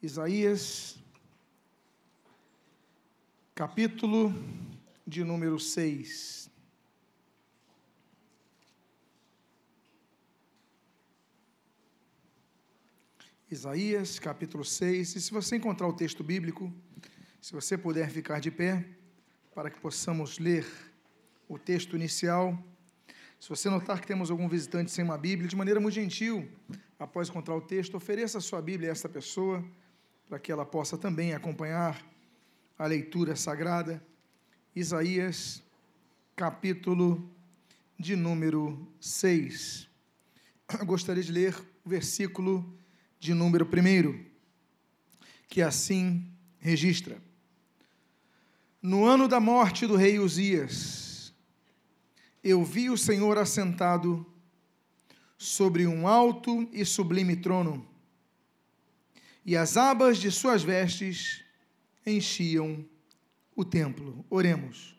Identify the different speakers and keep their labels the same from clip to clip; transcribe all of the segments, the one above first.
Speaker 1: Isaías, capítulo de número 6. Isaías, capítulo 6. E se você encontrar o texto bíblico, se você puder ficar de pé, para que possamos ler o texto inicial. Se você notar que temos algum visitante sem uma Bíblia, de maneira muito gentil, após encontrar o texto, ofereça a sua Bíblia a essa pessoa para que ela possa também acompanhar a leitura sagrada. Isaías, capítulo de número 6. Eu gostaria de ler o versículo de número 1, que assim registra. No ano da morte do rei Uzias, eu vi o Senhor assentado sobre um alto e sublime trono e as abas de suas vestes enchiam o templo. Oremos.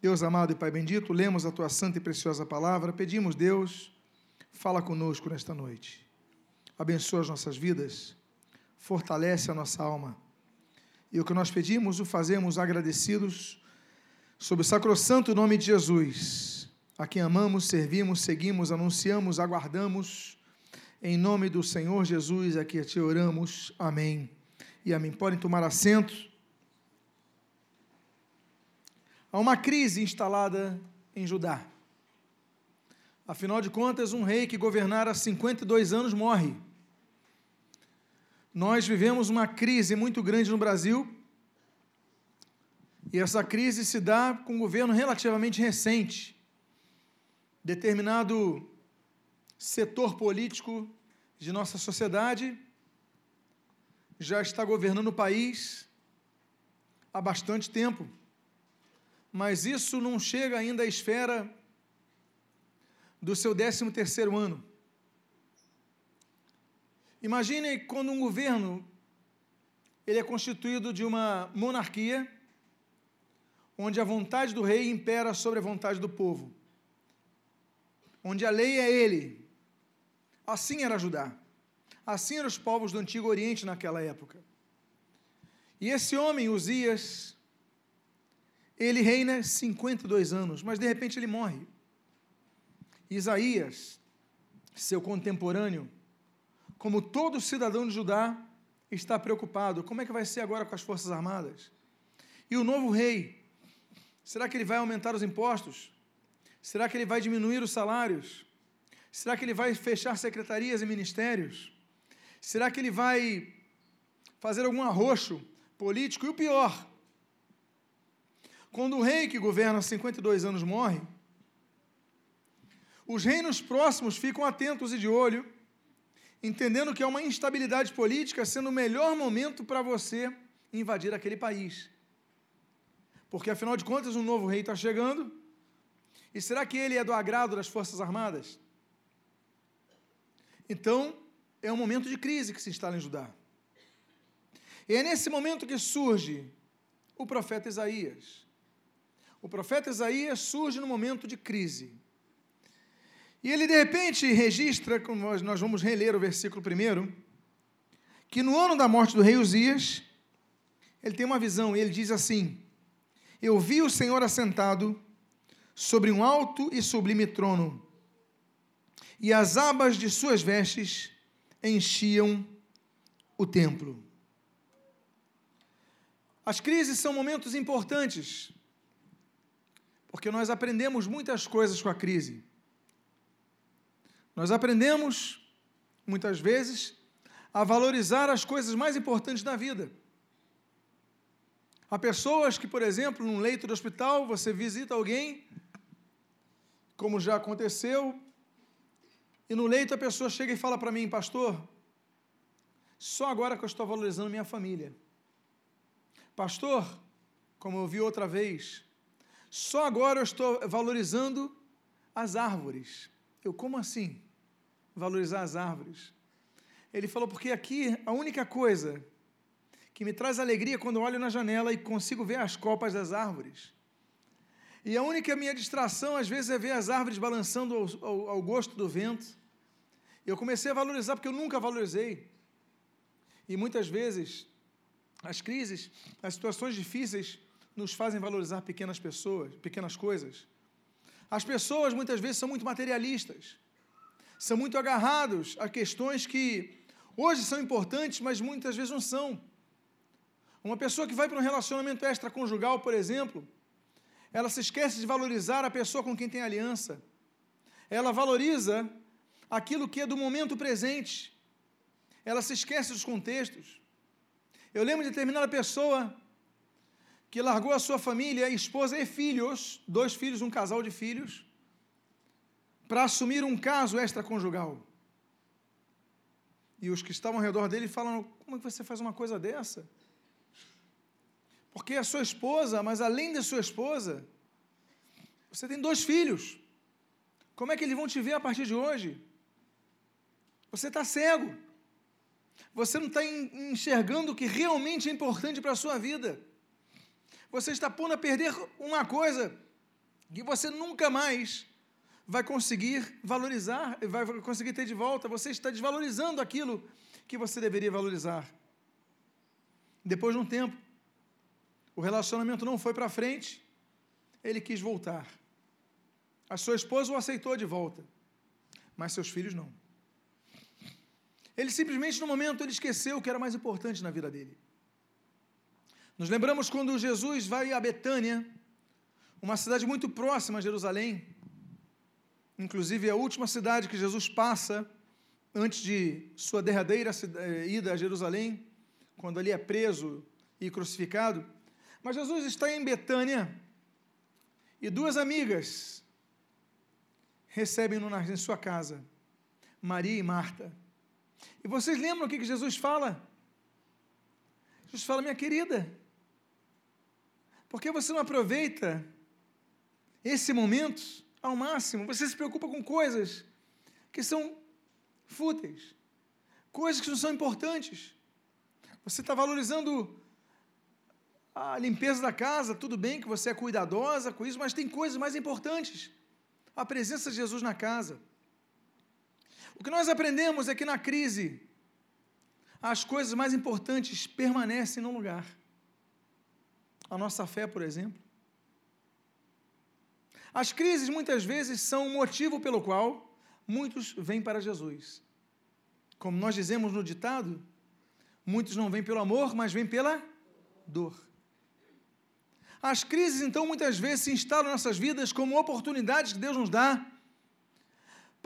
Speaker 1: Deus amado e Pai bendito, lemos a tua santa e preciosa palavra, pedimos, Deus, fala conosco nesta noite. Abençoa as nossas vidas, fortalece a nossa alma. E o que nós pedimos, o fazemos agradecidos, sob o sacrossanto nome de Jesus, a quem amamos, servimos, seguimos, anunciamos, aguardamos em nome do Senhor Jesus, aqui te oramos. Amém. E amém. Podem tomar assento. Há uma crise instalada em Judá. Afinal de contas, um rei que governara 52 anos morre. Nós vivemos uma crise muito grande no Brasil. E essa crise se dá com um governo relativamente recente. Determinado setor político de nossa sociedade já está governando o país há bastante tempo, mas isso não chega ainda à esfera do seu 13 terceiro ano. Imagine quando um governo ele é constituído de uma monarquia onde a vontade do rei impera sobre a vontade do povo onde a lei é ele. Assim era Judá. Assim eram os povos do Antigo Oriente naquela época. E esse homem, Uzias, ele reina 52 anos, mas de repente ele morre. Isaías, seu contemporâneo, como todo cidadão de Judá, está preocupado. Como é que vai ser agora com as Forças Armadas? E o novo rei, será que ele vai aumentar os impostos? Será que ele vai diminuir os salários? Será que ele vai fechar secretarias e ministérios? Será que ele vai fazer algum arroxo político? E o pior, quando o rei que governa há 52 anos morre, os reinos próximos ficam atentos e de olho, entendendo que é uma instabilidade política, sendo o melhor momento para você invadir aquele país. Porque, afinal de contas, um novo rei está chegando e será que ele é do agrado das Forças Armadas? Então, é um momento de crise que se instala em Judá. E é nesse momento que surge o profeta Isaías. O profeta Isaías surge no momento de crise. E ele, de repente, registra, como nós vamos reler o versículo primeiro, que no ano da morte do rei Uzias, ele tem uma visão e ele diz assim: Eu vi o Senhor assentado sobre um alto e sublime trono, e as abas de suas vestes enchiam o templo. As crises são momentos importantes, porque nós aprendemos muitas coisas com a crise. Nós aprendemos, muitas vezes, a valorizar as coisas mais importantes da vida. Há pessoas que, por exemplo, num leito de hospital, você visita alguém como já aconteceu, e no leito a pessoa chega e fala para mim, pastor, só agora que eu estou valorizando minha família. Pastor, como eu vi outra vez, só agora eu estou valorizando as árvores. Eu, como assim? Valorizar as árvores? Ele falou, porque aqui a única coisa que me traz alegria quando olho na janela e consigo ver as copas das árvores. E a única minha distração, às vezes, é ver as árvores balançando ao, ao, ao gosto do vento. Eu comecei a valorizar porque eu nunca valorizei. E muitas vezes as crises, as situações difíceis nos fazem valorizar pequenas pessoas, pequenas coisas. As pessoas muitas vezes são muito materialistas, são muito agarrados a questões que hoje são importantes, mas muitas vezes não são. Uma pessoa que vai para um relacionamento extraconjugal, por exemplo, ela se esquece de valorizar a pessoa com quem tem aliança. Ela valoriza aquilo que é do momento presente. Ela se esquece dos contextos. Eu lembro de determinada pessoa que largou a sua família, esposa e filhos, dois filhos, um casal de filhos, para assumir um caso extraconjugal. E os que estavam ao redor dele falam: como é que você faz uma coisa dessa? Porque a sua esposa, mas além da sua esposa, você tem dois filhos. Como é que eles vão te ver a partir de hoje? Você está cego. Você não está enxergando o que realmente é importante para a sua vida. Você está pondo a perder uma coisa que você nunca mais vai conseguir valorizar, vai conseguir ter de volta. Você está desvalorizando aquilo que você deveria valorizar. Depois de um tempo, o relacionamento não foi para frente, ele quis voltar. A sua esposa o aceitou de volta, mas seus filhos não. Ele simplesmente, no momento, ele esqueceu o que era mais importante na vida dele. Nos lembramos quando Jesus vai a Betânia, uma cidade muito próxima a Jerusalém, inclusive a última cidade que Jesus passa antes de sua derradeira eh, ida a Jerusalém, quando ali é preso e crucificado. Mas Jesus está em Betânia e duas amigas recebem-no em sua casa, Maria e Marta. E vocês lembram o que Jesus fala? Jesus fala, minha querida, por que você não aproveita esse momento ao máximo? Você se preocupa com coisas que são fúteis, coisas que não são importantes. Você está valorizando a limpeza da casa, tudo bem que você é cuidadosa com isso, mas tem coisas mais importantes. A presença de Jesus na casa. O que nós aprendemos é que na crise, as coisas mais importantes permanecem no lugar. A nossa fé, por exemplo. As crises muitas vezes são o motivo pelo qual muitos vêm para Jesus. Como nós dizemos no ditado, muitos não vêm pelo amor, mas vêm pela dor. As crises, então, muitas vezes se instalam em nossas vidas como oportunidades que Deus nos dá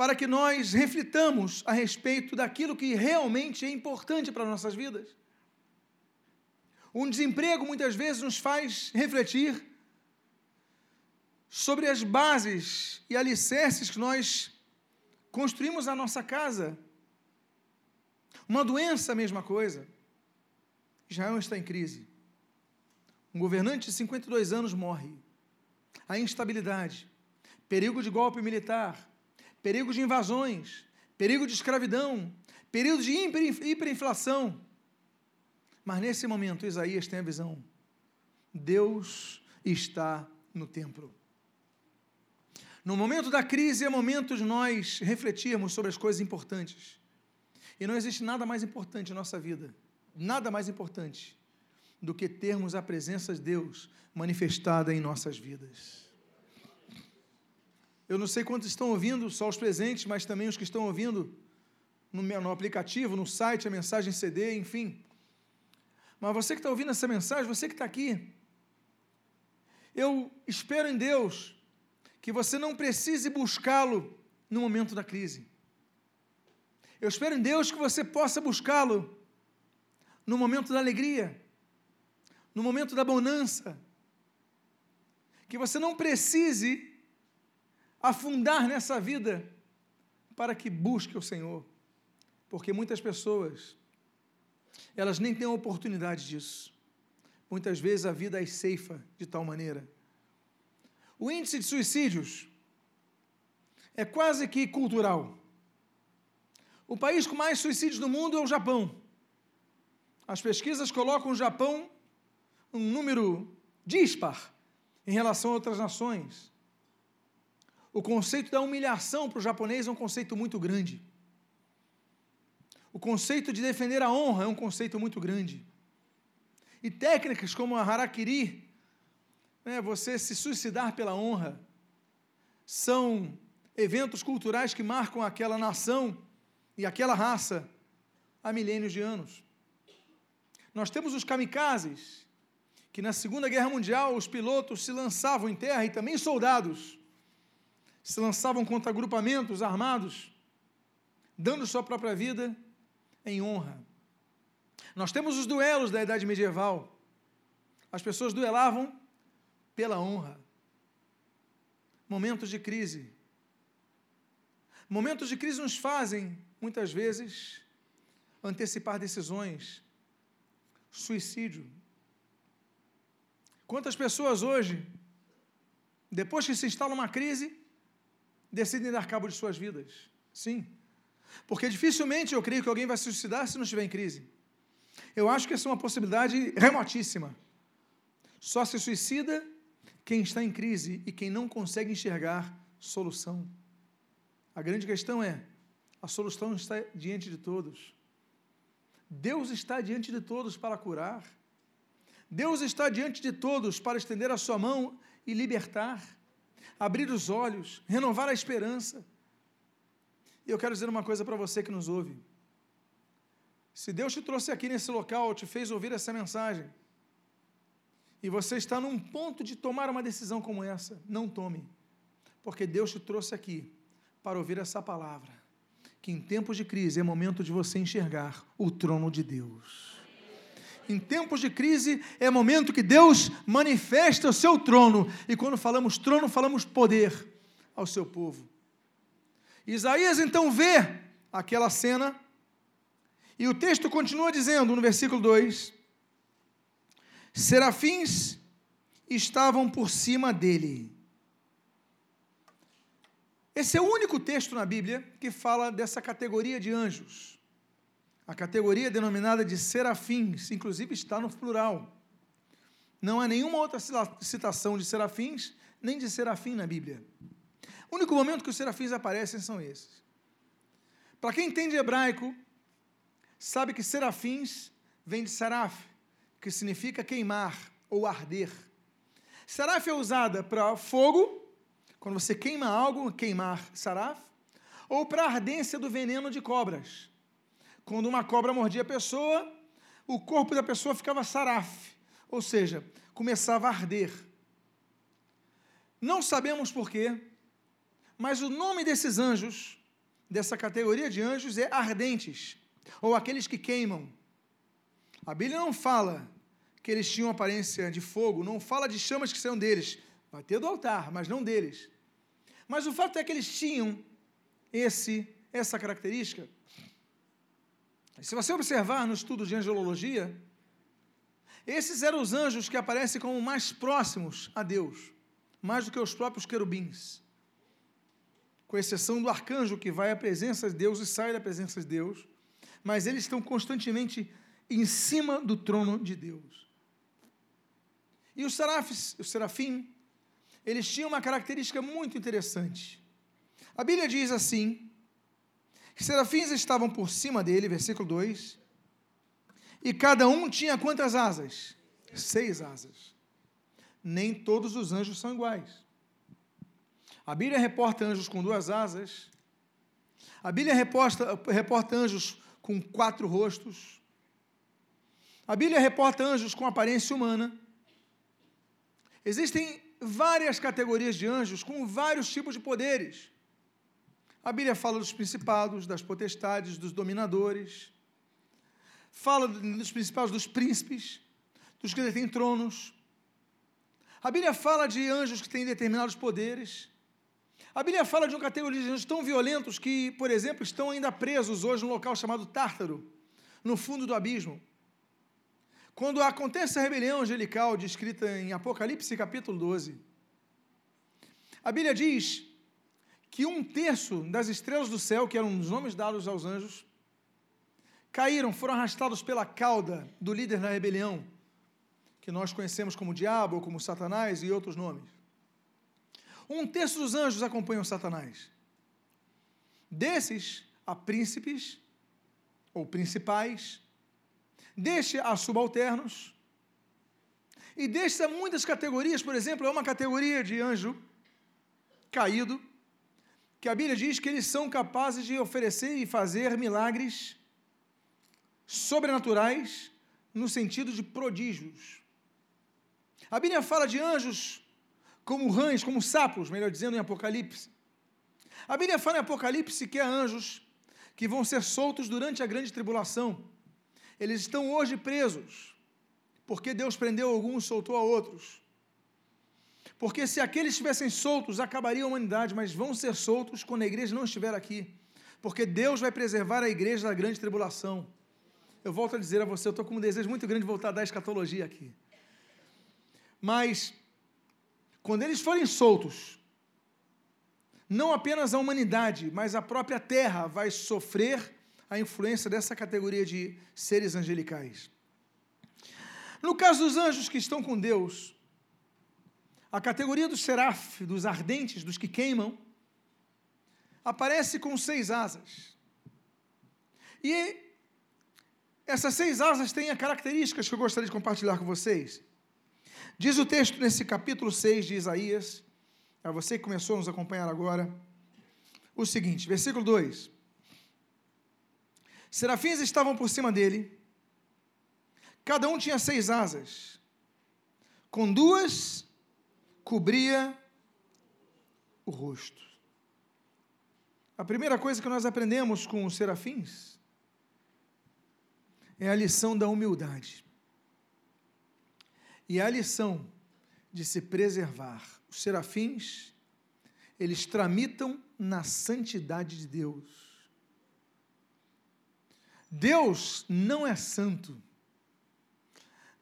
Speaker 1: para que nós reflitamos a respeito daquilo que realmente é importante para as nossas vidas. Um desemprego muitas vezes nos faz refletir sobre as bases e alicerces que nós construímos a nossa casa. Uma doença, a mesma coisa. Israel está em crise. Um governante de 52 anos morre. A instabilidade, perigo de golpe militar, perigo de invasões, perigo de escravidão, período de hiperinflação. Mas nesse momento, Isaías tem a visão: Deus está no templo. No momento da crise é momento de nós refletirmos sobre as coisas importantes. E não existe nada mais importante na nossa vida, nada mais importante do que termos a presença de Deus manifestada em nossas vidas. Eu não sei quantos estão ouvindo, só os presentes, mas também os que estão ouvindo no, no aplicativo, no site, a mensagem CD, enfim. Mas você que está ouvindo essa mensagem, você que está aqui, eu espero em Deus que você não precise buscá-lo no momento da crise. Eu espero em Deus que você possa buscá-lo no momento da alegria, no momento da bonança. Que você não precise afundar nessa vida para que busque o Senhor. Porque muitas pessoas, elas nem têm a oportunidade disso. Muitas vezes a vida as ceifa de tal maneira. O índice de suicídios é quase que cultural. O país com mais suicídios do mundo é o Japão. As pesquisas colocam o Japão um número dispar em relação a outras nações. O conceito da humilhação para o japonês é um conceito muito grande. O conceito de defender a honra é um conceito muito grande. E técnicas como a harakiri, né, você se suicidar pela honra, são eventos culturais que marcam aquela nação e aquela raça há milênios de anos. Nós temos os kamikazes, que na Segunda Guerra Mundial os pilotos se lançavam em terra e também soldados se lançavam contra agrupamentos armados, dando sua própria vida em honra. Nós temos os duelos da idade medieval. As pessoas duelavam pela honra. Momentos de crise. Momentos de crise nos fazem, muitas vezes, antecipar decisões. Suicídio. Quantas pessoas hoje, depois que se instala uma crise, decidem dar cabo de suas vidas? Sim. Porque dificilmente eu creio que alguém vai se suicidar se não estiver em crise. Eu acho que essa é uma possibilidade remotíssima. Só se suicida quem está em crise e quem não consegue enxergar solução. A grande questão é: a solução está diante de todos. Deus está diante de todos para curar. Deus está diante de todos para estender a sua mão e libertar, abrir os olhos, renovar a esperança. E eu quero dizer uma coisa para você que nos ouve. Se Deus te trouxe aqui nesse local, te fez ouvir essa mensagem, e você está num ponto de tomar uma decisão como essa, não tome, porque Deus te trouxe aqui para ouvir essa palavra, que em tempos de crise é momento de você enxergar o trono de Deus. Em tempos de crise é momento que Deus manifesta o seu trono, e quando falamos trono, falamos poder ao seu povo. Isaías então vê aquela cena, e o texto continua dizendo no versículo 2: Serafins estavam por cima dele. Esse é o único texto na Bíblia que fala dessa categoria de anjos. A categoria denominada de serafins, inclusive está no plural. Não há nenhuma outra citação de serafins, nem de serafim na Bíblia. O único momento que os serafins aparecem são esses. Para quem entende hebraico, sabe que serafins vem de seraf, que significa queimar ou arder. Seraf é usada para fogo, quando você queima algo, queimar saraf, ou para a ardência do veneno de cobras. Quando uma cobra mordia a pessoa, o corpo da pessoa ficava saraf, ou seja, começava a arder. Não sabemos porquê, mas o nome desses anjos, dessa categoria de anjos, é ardentes, ou aqueles que queimam. A Bíblia não fala que eles tinham aparência de fogo, não fala de chamas que saiam deles. Vai ter do altar, mas não deles. Mas o fato é que eles tinham esse, essa característica. Se você observar no estudo de angelologia, esses eram os anjos que aparecem como mais próximos a Deus, mais do que os próprios querubins com exceção do arcanjo que vai à presença de Deus e sai da presença de Deus, mas eles estão constantemente em cima do trono de Deus. E os serafis, o serafim, eles tinham uma característica muito interessante. A Bíblia diz assim: que serafins estavam por cima dele, versículo 2, e cada um tinha quantas asas? Seis asas. Nem todos os anjos são iguais. A Bíblia reporta anjos com duas asas. A Bíblia reporta, reporta anjos com quatro rostos. A Bíblia reporta anjos com aparência humana. Existem várias categorias de anjos com vários tipos de poderes. A Bíblia fala dos principados, das potestades, dos dominadores. Fala dos principados, dos príncipes, dos que detêm tronos. A Bíblia fala de anjos que têm determinados poderes. A Bíblia fala de uma categoria de anjos tão violentos que, por exemplo, estão ainda presos hoje num local chamado Tártaro, no fundo do abismo. Quando acontece a rebelião angelical descrita em Apocalipse capítulo 12, a Bíblia diz que um terço das estrelas do céu, que eram os nomes dados aos anjos, caíram, foram arrastados pela cauda do líder da rebelião, que nós conhecemos como diabo como Satanás e outros nomes. Um terço dos anjos acompanham Satanás. Desses, há príncipes, ou principais, deixe a subalternos, e deixa muitas categorias, por exemplo, é uma categoria de anjo caído, que a Bíblia diz que eles são capazes de oferecer e fazer milagres sobrenaturais no sentido de prodígios. A Bíblia fala de anjos como rãs, como sapos, melhor dizendo, em Apocalipse. A Bíblia fala em Apocalipse que há anjos que vão ser soltos durante a grande tribulação. Eles estão hoje presos, porque Deus prendeu alguns, soltou a outros. Porque se aqueles estivessem soltos, acabaria a humanidade, mas vão ser soltos quando a igreja não estiver aqui. Porque Deus vai preservar a igreja da grande tribulação. Eu volto a dizer a você, eu estou com um desejo muito grande de voltar da escatologia aqui. Mas, quando eles forem soltos, não apenas a humanidade, mas a própria terra vai sofrer a influência dessa categoria de seres angelicais. No caso dos anjos que estão com Deus, a categoria dos seraf, dos ardentes, dos que queimam, aparece com seis asas. E essas seis asas têm características que eu gostaria de compartilhar com vocês. Diz o texto nesse capítulo 6 de Isaías, a você que começou a nos acompanhar agora, o seguinte, versículo 2: Serafins estavam por cima dele, cada um tinha seis asas, com duas cobria o rosto. A primeira coisa que nós aprendemos com os serafins é a lição da humildade. E a lição de se preservar. Os serafins, eles tramitam na santidade de Deus. Deus não é santo.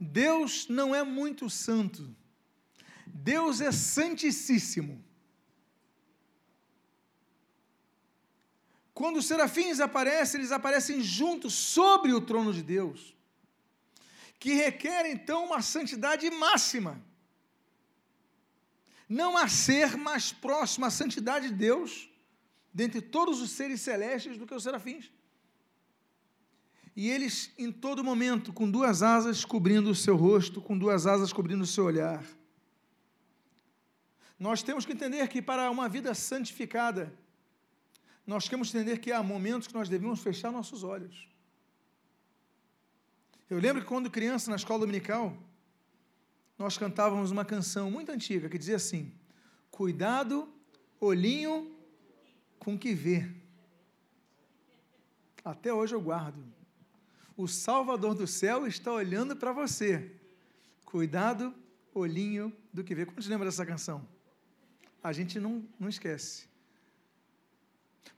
Speaker 1: Deus não é muito santo. Deus é santíssimo. Quando os serafins aparecem, eles aparecem juntos sobre o trono de Deus, que requer então uma santidade máxima. Não há ser mais próximo à santidade de Deus, dentre todos os seres celestes, do que os serafins. E eles, em todo momento, com duas asas cobrindo o seu rosto, com duas asas cobrindo o seu olhar. Nós temos que entender que para uma vida santificada, nós temos que entender que há momentos que nós devemos fechar nossos olhos. Eu lembro que quando criança, na escola dominical, nós cantávamos uma canção muito antiga que dizia assim: Cuidado, olhinho com que vê. Até hoje eu guardo. O Salvador do céu está olhando para você. Cuidado, olhinho do que vê. Quantos lembram dessa canção? A gente não, não esquece.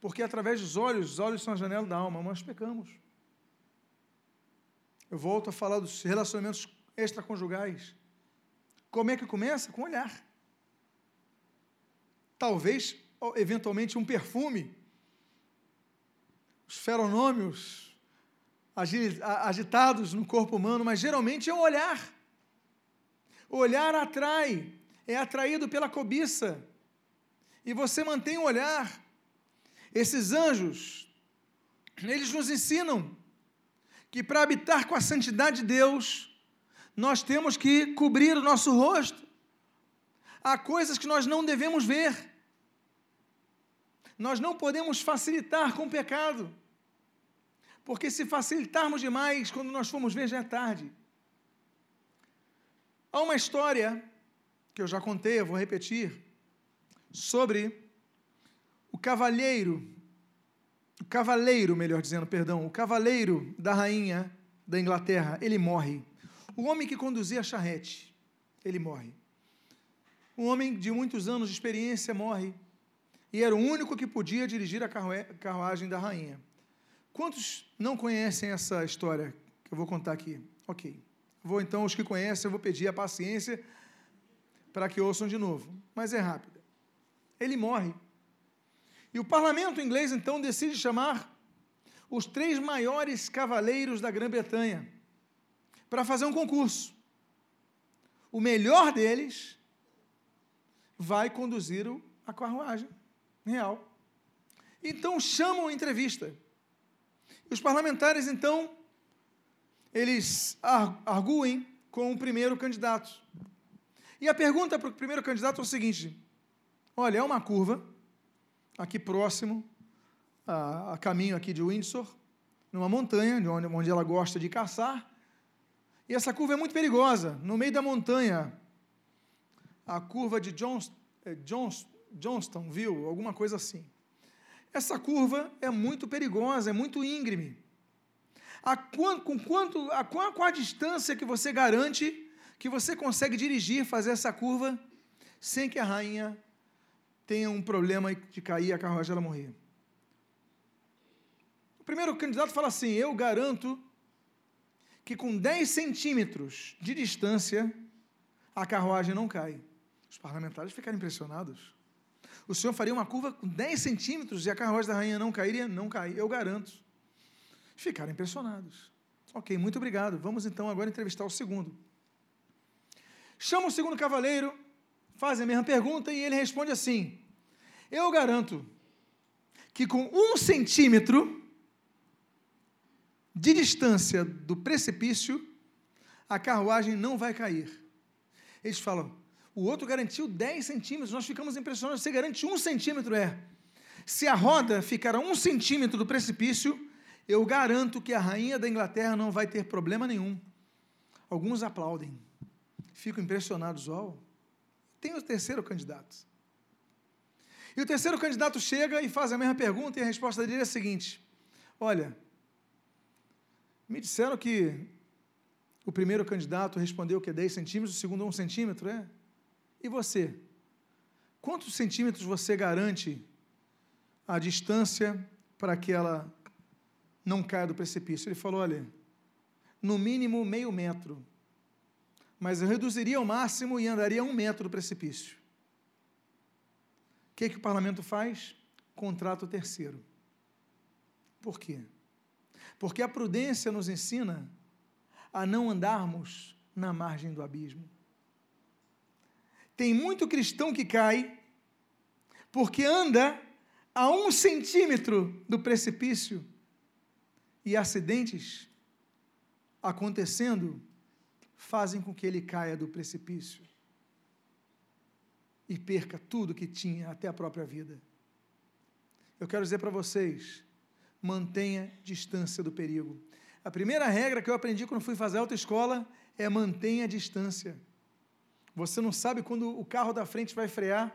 Speaker 1: Porque através dos olhos, os olhos são a janela da alma, nós pecamos. Eu volto a falar dos relacionamentos extraconjugais. Como é que começa? Com olhar. Talvez, eventualmente, um perfume. Os feronômios agitados no corpo humano, mas geralmente é um olhar. O olhar atrai, é atraído pela cobiça. E você mantém o olhar. Esses anjos, eles nos ensinam que para habitar com a santidade de Deus, nós temos que cobrir o nosso rosto. Há coisas que nós não devemos ver. Nós não podemos facilitar com o pecado. Porque se facilitarmos demais, quando nós formos ver, já é tarde. Há uma história que eu já contei, eu vou repetir, sobre o cavalheiro, o cavaleiro, melhor dizendo, perdão, o cavaleiro da rainha da Inglaterra, ele morre. O homem que conduzia a charrete, ele morre. Um homem de muitos anos de experiência morre. E era o único que podia dirigir a carruagem da rainha. Quantos não conhecem essa história que eu vou contar aqui? Ok. Vou então, os que conhecem, eu vou pedir a paciência para que ouçam de novo. Mas é rápida. Ele morre. E o parlamento inglês então decide chamar os três maiores cavaleiros da Grã-Bretanha para fazer um concurso. O melhor deles vai conduzir a carruagem real. Então chamam a entrevista. Os parlamentares, então, eles arguem com o primeiro candidato. E a pergunta para o primeiro candidato é o seguinte: olha, é uma curva, aqui próximo, a, a caminho aqui de Windsor, numa montanha, de onde, onde ela gosta de caçar, e essa curva é muito perigosa. No meio da montanha, a curva de Johns, é, Johns, Johnstonville, alguma coisa assim. Essa curva é muito perigosa, é muito íngreme. A, com quanto, a, qual, qual a distância que você garante que você consegue dirigir, fazer essa curva, sem que a rainha tenha um problema de cair a carruagem ela morrer? O primeiro candidato fala assim: Eu garanto que com 10 centímetros de distância a carruagem não cai. Os parlamentares ficaram impressionados. O senhor faria uma curva com 10 centímetros e a carruagem da rainha não cairia? Não cai, eu garanto. Ficaram impressionados. Ok, muito obrigado. Vamos então agora entrevistar o segundo. Chama o segundo cavaleiro, faz a mesma pergunta e ele responde assim: Eu garanto que com um centímetro de distância do precipício, a carruagem não vai cair. Eles falam, o outro garantiu 10 centímetros, nós ficamos impressionados, você garante um centímetro, é. Se a roda ficar a um centímetro do precipício, eu garanto que a rainha da Inglaterra não vai ter problema nenhum. Alguns aplaudem, ficam impressionados, ó. Tem o terceiro candidato. E o terceiro candidato chega e faz a mesma pergunta, e a resposta dele é a seguinte: Olha, me disseram que o primeiro candidato respondeu que é 10 centímetros, o segundo é 1 centímetro, é? E você? Quantos centímetros você garante a distância para que ela não caia do precipício? Ele falou: olha, no mínimo meio metro, mas eu reduziria ao máximo e andaria um metro do precipício. O que, que o parlamento faz? Contrato terceiro. Por quê? Porque a prudência nos ensina a não andarmos na margem do abismo. Tem muito cristão que cai porque anda a um centímetro do precipício e acidentes acontecendo fazem com que ele caia do precipício e perca tudo que tinha, até a própria vida. Eu quero dizer para vocês, mantenha distância do perigo. A primeira regra que eu aprendi quando fui fazer autoescola é mantenha distância. Você não sabe quando o carro da frente vai frear.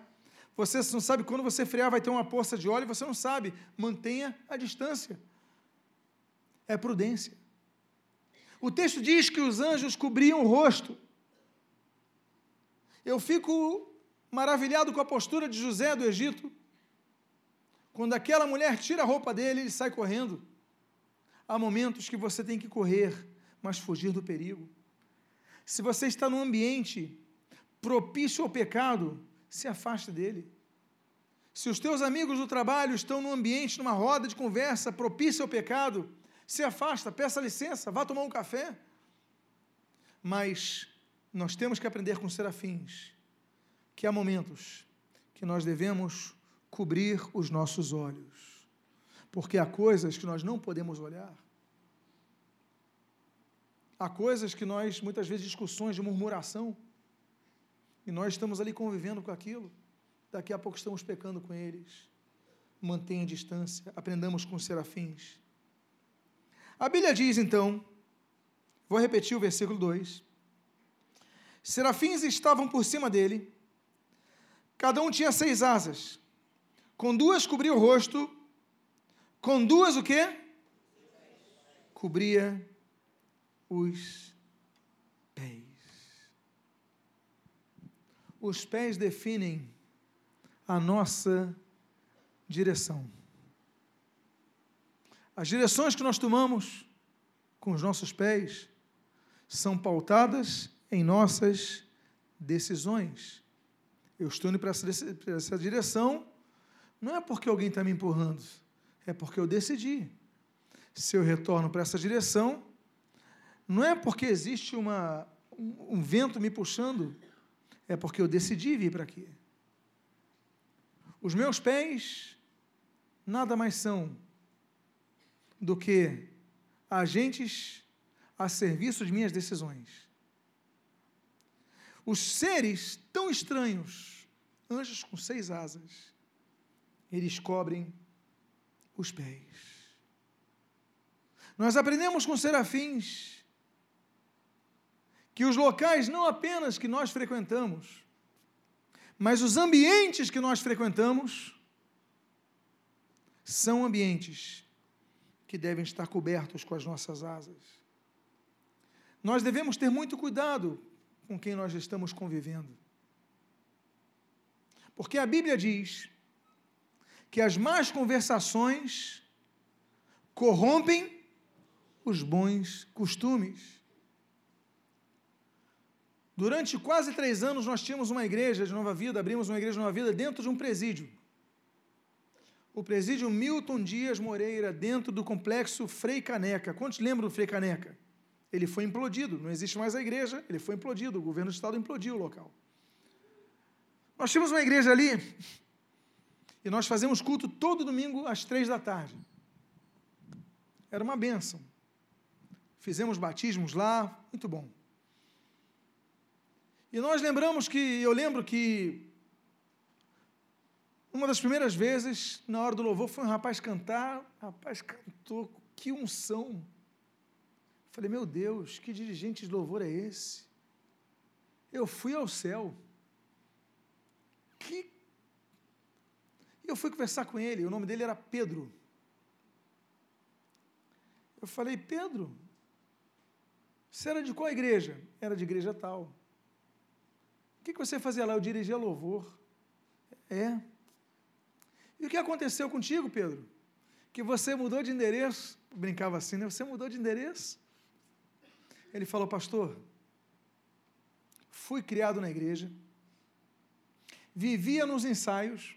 Speaker 1: Você não sabe quando você frear vai ter uma poça de óleo. Você não sabe. Mantenha a distância. É prudência. O texto diz que os anjos cobriam o rosto. Eu fico maravilhado com a postura de José do Egito. Quando aquela mulher tira a roupa dele, ele sai correndo. Há momentos que você tem que correr, mas fugir do perigo. Se você está num ambiente propício ao pecado, se afaste dele. Se os teus amigos do trabalho estão num ambiente, numa roda de conversa propício ao pecado, se afasta, peça licença, vá tomar um café. Mas nós temos que aprender com os serafins que há momentos que nós devemos cobrir os nossos olhos, porque há coisas que nós não podemos olhar. Há coisas que nós, muitas vezes, discussões de murmuração, e nós estamos ali convivendo com aquilo, daqui a pouco estamos pecando com eles. Mantenha distância, aprendamos com os serafins. A Bíblia diz então, vou repetir o versículo 2: Serafins estavam por cima dele, cada um tinha seis asas, com duas cobria o rosto, com duas o quê? Cobria os pés. Os pés definem a nossa direção. As direções que nós tomamos com os nossos pés são pautadas em nossas decisões. Eu estou indo para essa direção não é porque alguém está me empurrando, é porque eu decidi. Se eu retorno para essa direção, não é porque existe uma, um, um vento me puxando, é porque eu decidi vir para aqui. Os meus pés nada mais são do que agentes a serviço de minhas decisões. Os seres tão estranhos, anjos com seis asas, eles cobrem os pés. Nós aprendemos com serafins que os locais não apenas que nós frequentamos, mas os ambientes que nós frequentamos são ambientes que devem estar cobertos com as nossas asas. Nós devemos ter muito cuidado com quem nós estamos convivendo. Porque a Bíblia diz que as más conversações corrompem os bons costumes. Durante quase três anos, nós tínhamos uma igreja de Nova Vida, abrimos uma igreja de Nova Vida dentro de um presídio. O presídio Milton Dias Moreira, dentro do complexo Frei Caneca. Quantos lembram do Frei Caneca? Ele foi implodido, não existe mais a igreja, ele foi implodido, o governo do estado implodiu o local. Nós tínhamos uma igreja ali, e nós fazemos culto todo domingo às três da tarde. Era uma bênção. Fizemos batismos lá, muito bom. E nós lembramos que, eu lembro que uma das primeiras vezes, na hora do louvor, foi um rapaz cantar, o rapaz cantou, que unção. Falei, meu Deus, que dirigente de louvor é esse? Eu fui ao céu. Que. Eu fui conversar com ele, o nome dele era Pedro. Eu falei, Pedro, você era de qual igreja? Era de igreja tal que, que você fazia lá? Eu dirigia louvor. É. E o que aconteceu contigo, Pedro? Que você mudou de endereço. Brincava assim, né? Você mudou de endereço. Ele falou, pastor, fui criado na igreja, vivia nos ensaios,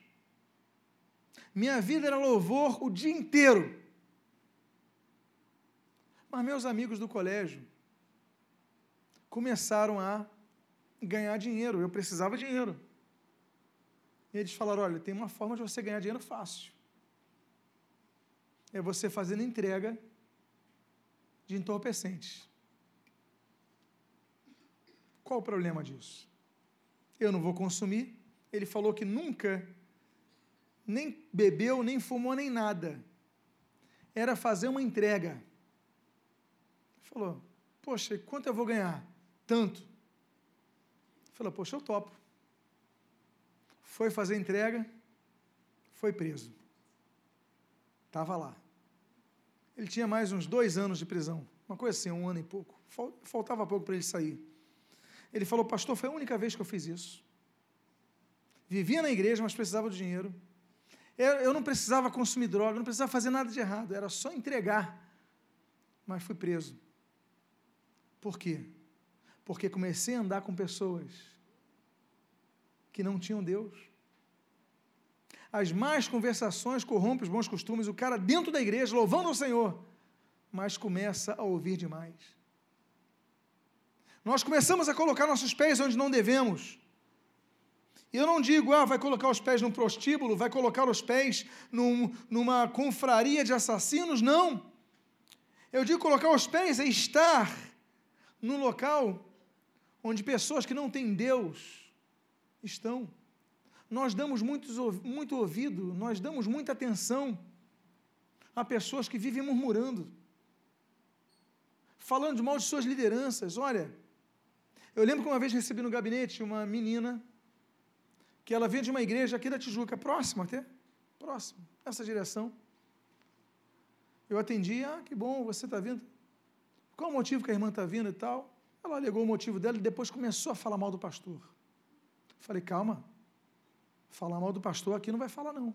Speaker 1: minha vida era louvor o dia inteiro. Mas meus amigos do colégio começaram a ganhar dinheiro, eu precisava de dinheiro. Eles falaram: olha, tem uma forma de você ganhar dinheiro fácil. É você fazendo entrega de entorpecentes. Qual o problema disso? Eu não vou consumir. Ele falou que nunca nem bebeu, nem fumou, nem nada. Era fazer uma entrega. Ele falou: Poxa, quanto eu vou ganhar? Tanto. Falou, poxa, eu topo. Foi fazer entrega, foi preso. Estava lá. Ele tinha mais uns dois anos de prisão, uma coisa assim, um ano e pouco. Faltava pouco para ele sair. Ele falou, pastor, foi a única vez que eu fiz isso. Vivia na igreja, mas precisava de dinheiro. Eu não precisava consumir droga, não precisava fazer nada de errado, era só entregar. Mas fui preso. Por quê? porque comecei a andar com pessoas que não tinham Deus. As más conversações corrompem os bons costumes. O cara dentro da igreja, louvando ao Senhor, mas começa a ouvir demais. Nós começamos a colocar nossos pés onde não devemos. Eu não digo, ah, vai colocar os pés num prostíbulo, vai colocar os pés num, numa confraria de assassinos, não. Eu digo colocar os pés é estar num local onde pessoas que não têm Deus estão. Nós damos muitos, muito ouvido, nós damos muita atenção a pessoas que vivem murmurando, falando mal de suas lideranças. Olha, eu lembro que uma vez recebi no gabinete uma menina que ela veio de uma igreja aqui da Tijuca, próxima até, próximo, nessa direção. Eu atendi, ah, que bom, você está vindo. Qual o motivo que a irmã está vindo e tal? Ela alegou o motivo dela e depois começou a falar mal do pastor. Falei, calma, falar mal do pastor aqui não vai falar, não.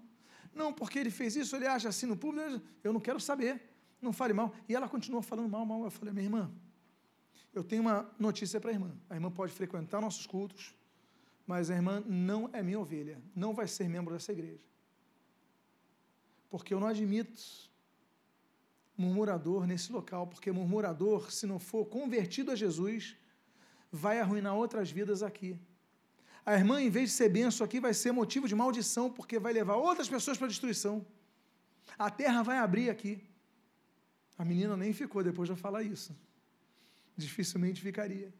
Speaker 1: Não, porque ele fez isso, ele acha assim no público, eu não quero saber, não fale mal. E ela continuou falando mal, mal. Eu falei, minha irmã, eu tenho uma notícia para a irmã. A irmã pode frequentar nossos cultos, mas a irmã não é minha ovelha, não vai ser membro dessa igreja. Porque eu não admito murmurador nesse local, porque murmurador, se não for convertido a Jesus, vai arruinar outras vidas aqui. A irmã, em vez de ser benção aqui, vai ser motivo de maldição, porque vai levar outras pessoas para a destruição. A terra vai abrir aqui. A menina nem ficou depois de eu falar isso. Dificilmente ficaria.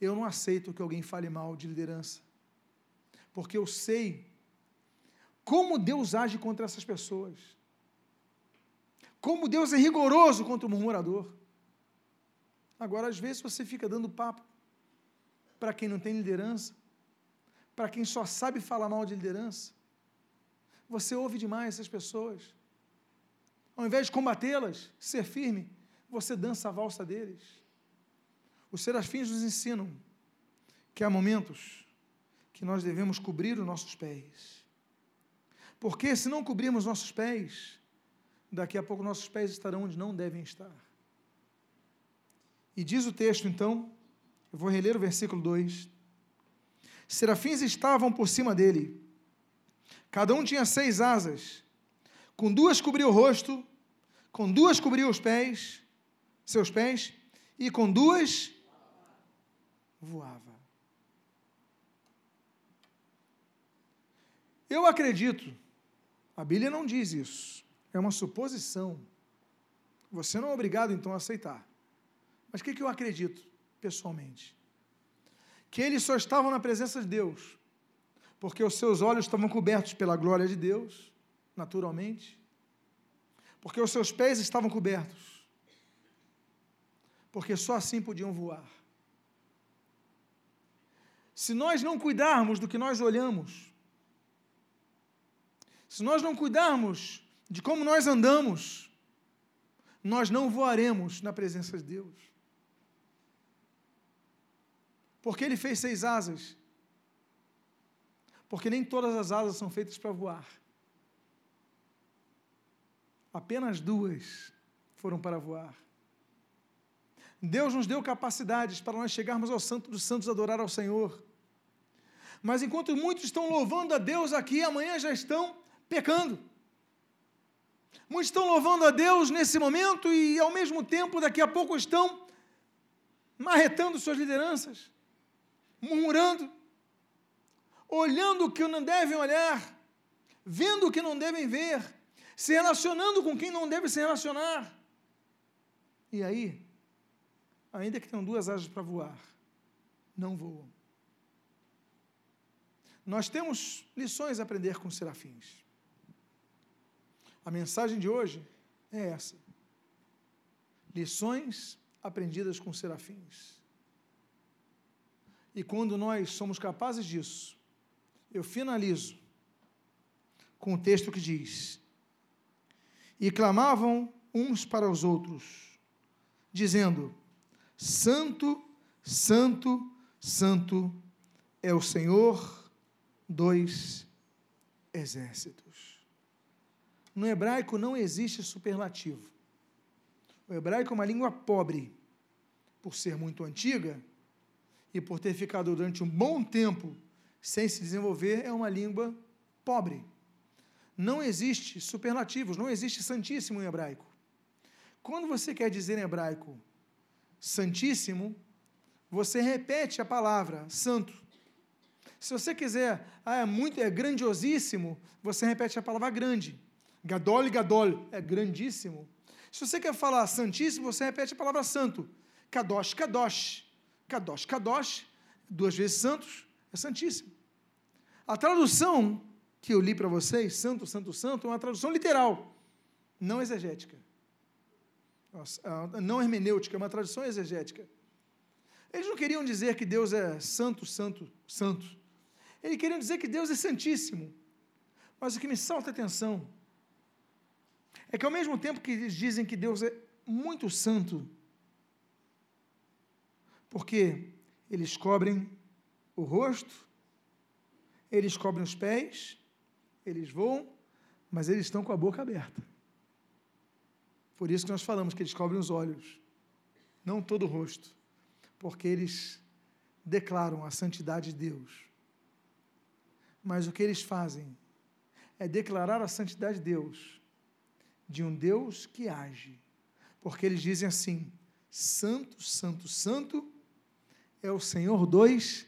Speaker 1: Eu não aceito que alguém fale mal de liderança, porque eu sei como Deus age contra essas pessoas, como Deus é rigoroso contra o murmurador. Agora, às vezes, você fica dando papo para quem não tem liderança, para quem só sabe falar mal de liderança. Você ouve demais essas pessoas. Ao invés de combatê-las, ser firme, você dança a valsa deles. Os serafins nos ensinam que há momentos que nós devemos cobrir os nossos pés. Porque se não cobrirmos nossos pés, daqui a pouco nossos pés estarão onde não devem estar. E diz o texto, então, eu vou reler o versículo 2. Serafins estavam por cima dele. Cada um tinha seis asas. Com duas cobria o rosto, com duas cobria os pés, seus pés, e com duas voava. Eu acredito, a Bíblia não diz isso, é uma suposição. Você não é obrigado então a aceitar. Mas o que, que eu acredito, pessoalmente? Que eles só estavam na presença de Deus, porque os seus olhos estavam cobertos pela glória de Deus, naturalmente, porque os seus pés estavam cobertos, porque só assim podiam voar. Se nós não cuidarmos do que nós olhamos, se nós não cuidarmos de como nós andamos, nós não voaremos na presença de Deus. Porque Ele fez seis asas. Porque nem todas as asas são feitas para voar. Apenas duas foram para voar. Deus nos deu capacidades para nós chegarmos ao Santo dos Santos adorar ao Senhor. Mas enquanto muitos estão louvando a Deus aqui, amanhã já estão pecando. Muitos estão louvando a Deus nesse momento e, ao mesmo tempo, daqui a pouco estão marretando suas lideranças, murmurando, olhando o que não devem olhar, vendo o que não devem ver, se relacionando com quem não deve se relacionar. E aí, ainda que tenham duas asas para voar, não voam nós temos lições a aprender com os serafins. A mensagem de hoje é essa: lições aprendidas com serafins. E quando nós somos capazes disso, eu finalizo com o texto que diz: E clamavam uns para os outros, dizendo: Santo, Santo, Santo é o Senhor dois exércitos. No hebraico não existe superlativo. O hebraico é uma língua pobre, por ser muito antiga e por ter ficado durante um bom tempo sem se desenvolver, é uma língua pobre. Não existe superlativos, não existe santíssimo em hebraico. Quando você quer dizer em hebraico santíssimo, você repete a palavra santo se você quiser, ah, é muito, é grandiosíssimo, você repete a palavra grande. Gadol gadol, é grandíssimo. Se você quer falar santíssimo, você repete a palavra santo. Kadosh, kadosh. Kadosh, kadosh, duas vezes santos, é santíssimo. A tradução que eu li para vocês, santo, santo, santo, é uma tradução literal, não exegética. Não hermenêutica, é uma tradução exegética. Eles não queriam dizer que Deus é santo, santo, santo. Ele queria dizer que Deus é santíssimo. Mas o que me salta a atenção é que ao mesmo tempo que eles dizem que Deus é muito santo, porque eles cobrem o rosto, eles cobrem os pés, eles voam, mas eles estão com a boca aberta. Por isso que nós falamos que eles cobrem os olhos, não todo o rosto, porque eles declaram a santidade de Deus mas o que eles fazem é declarar a santidade de Deus, de um Deus que age. Porque eles dizem assim: Santo, Santo, Santo é o Senhor dos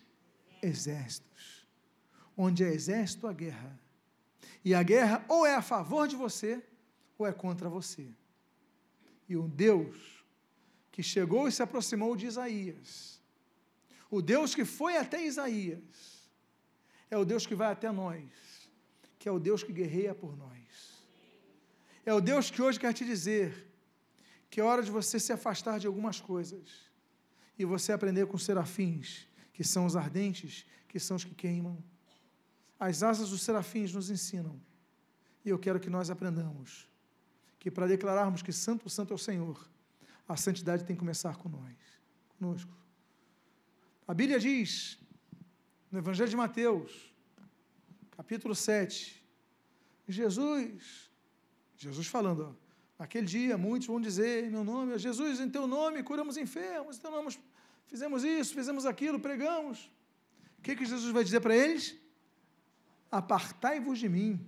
Speaker 1: exércitos. Onde é exército, a guerra. E a guerra ou é a favor de você, ou é contra você. E um Deus que chegou e se aproximou de Isaías. O Deus que foi até Isaías. É o Deus que vai até nós. Que é o Deus que guerreia por nós. É o Deus que hoje quer te dizer que é hora de você se afastar de algumas coisas e você aprender com os serafins, que são os ardentes, que são os que queimam. As asas dos serafins nos ensinam. E eu quero que nós aprendamos que para declararmos que santo, santo é o Senhor, a santidade tem que começar com nós, conosco. A Bíblia diz, no Evangelho de Mateus, capítulo 7, Jesus, Jesus falando, ó, naquele dia muitos vão dizer em meu nome, Jesus, em teu nome curamos enfermos, em teu nome fizemos isso, fizemos aquilo, pregamos. O que, que Jesus vai dizer para eles? Apartai-vos de mim,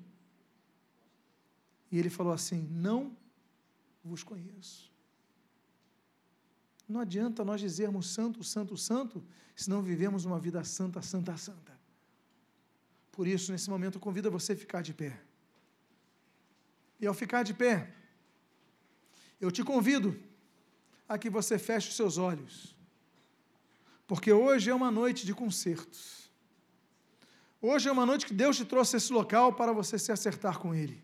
Speaker 1: e ele falou assim: Não vos conheço. Não adianta nós dizermos santo, santo, santo, se não vivemos uma vida santa, santa, santa. Por isso, nesse momento, eu convido você a ficar de pé. E ao ficar de pé, eu te convido a que você feche os seus olhos, porque hoje é uma noite de concertos. Hoje é uma noite que Deus te trouxe esse local para você se acertar com Ele.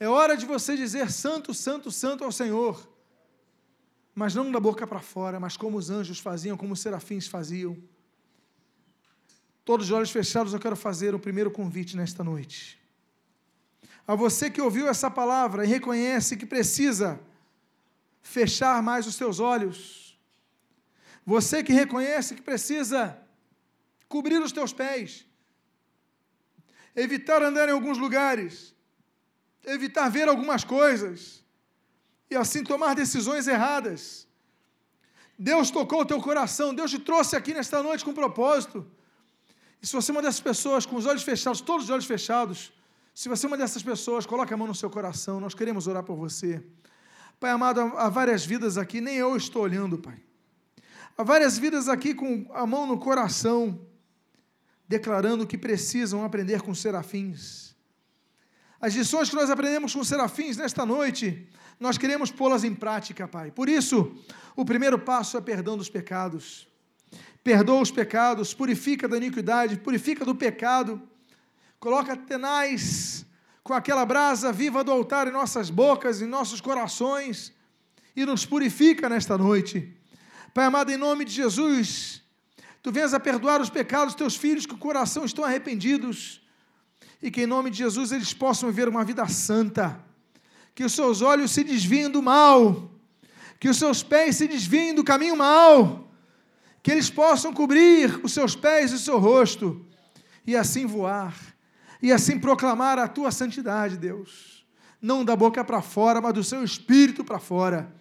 Speaker 1: É hora de você dizer santo, santo, santo ao Senhor. Mas não da boca para fora, mas como os anjos faziam, como os serafins faziam. Todos os olhos fechados, eu quero fazer o primeiro convite nesta noite. A você que ouviu essa palavra e reconhece que precisa fechar mais os seus olhos. Você que reconhece que precisa cobrir os teus pés. Evitar andar em alguns lugares evitar ver algumas coisas e assim tomar decisões erradas. Deus tocou o teu coração, Deus te trouxe aqui nesta noite com propósito. E se você é uma dessas pessoas com os olhos fechados, todos os olhos fechados, se você é uma dessas pessoas, coloque a mão no seu coração, nós queremos orar por você. Pai amado, há várias vidas aqui, nem eu estou olhando, Pai. Há várias vidas aqui com a mão no coração, declarando que precisam aprender com serafins as lições que nós aprendemos com serafins nesta noite, nós queremos pô-las em prática, Pai. Por isso, o primeiro passo é perdão dos pecados. Perdoa os pecados, purifica da iniquidade, purifica do pecado. Coloca tenaz com aquela brasa viva do altar em nossas bocas, em nossos corações e nos purifica nesta noite. Pai amado, em nome de Jesus, tu venhas a perdoar os pecados dos teus filhos que o coração estão arrependidos e que em nome de Jesus eles possam viver uma vida santa, que os seus olhos se desviem do mal, que os seus pés se desviem do caminho mal, que eles possam cobrir os seus pés e o seu rosto, e assim voar, e assim proclamar a tua santidade, Deus, não da boca para fora, mas do seu espírito para fora.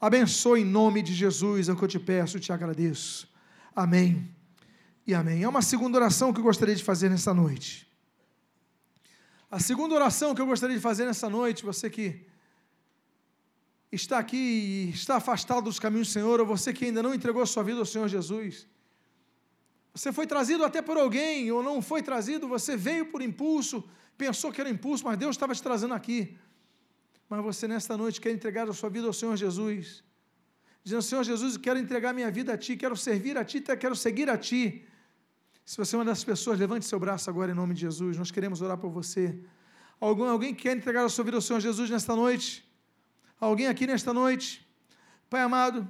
Speaker 1: Abençoe em nome de Jesus, é o que eu te peço e te agradeço. Amém e amém. É uma segunda oração que eu gostaria de fazer nessa noite. A segunda oração que eu gostaria de fazer nessa noite, você que está aqui e está afastado dos caminhos do Senhor, ou você que ainda não entregou sua vida ao Senhor Jesus, você foi trazido até por alguém, ou não foi trazido, você veio por impulso, pensou que era impulso, mas Deus estava te trazendo aqui. Mas você nesta noite quer entregar a sua vida ao Senhor Jesus, dizendo: Senhor Jesus, eu quero entregar minha vida a Ti, quero servir a Ti, quero seguir a Ti. Se você é uma dessas pessoas, levante seu braço agora em nome de Jesus. Nós queremos orar por você. Algum, alguém que quer entregar a sua vida ao Senhor Jesus nesta noite? Alguém aqui nesta noite? Pai amado,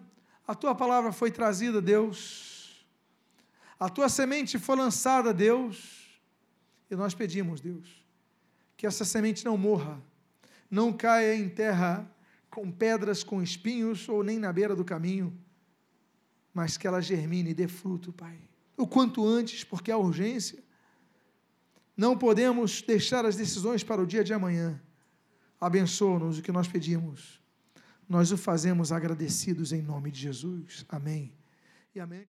Speaker 1: a tua palavra foi trazida, Deus. A tua semente foi lançada, Deus. E nós pedimos, Deus, que essa semente não morra, não caia em terra com pedras, com espinhos ou nem na beira do caminho, mas que ela germine e dê fruto, Pai o quanto antes, porque há urgência. Não podemos deixar as decisões para o dia de amanhã. Abençoa-nos o que nós pedimos. Nós o fazemos agradecidos em nome de Jesus. Amém. E amém.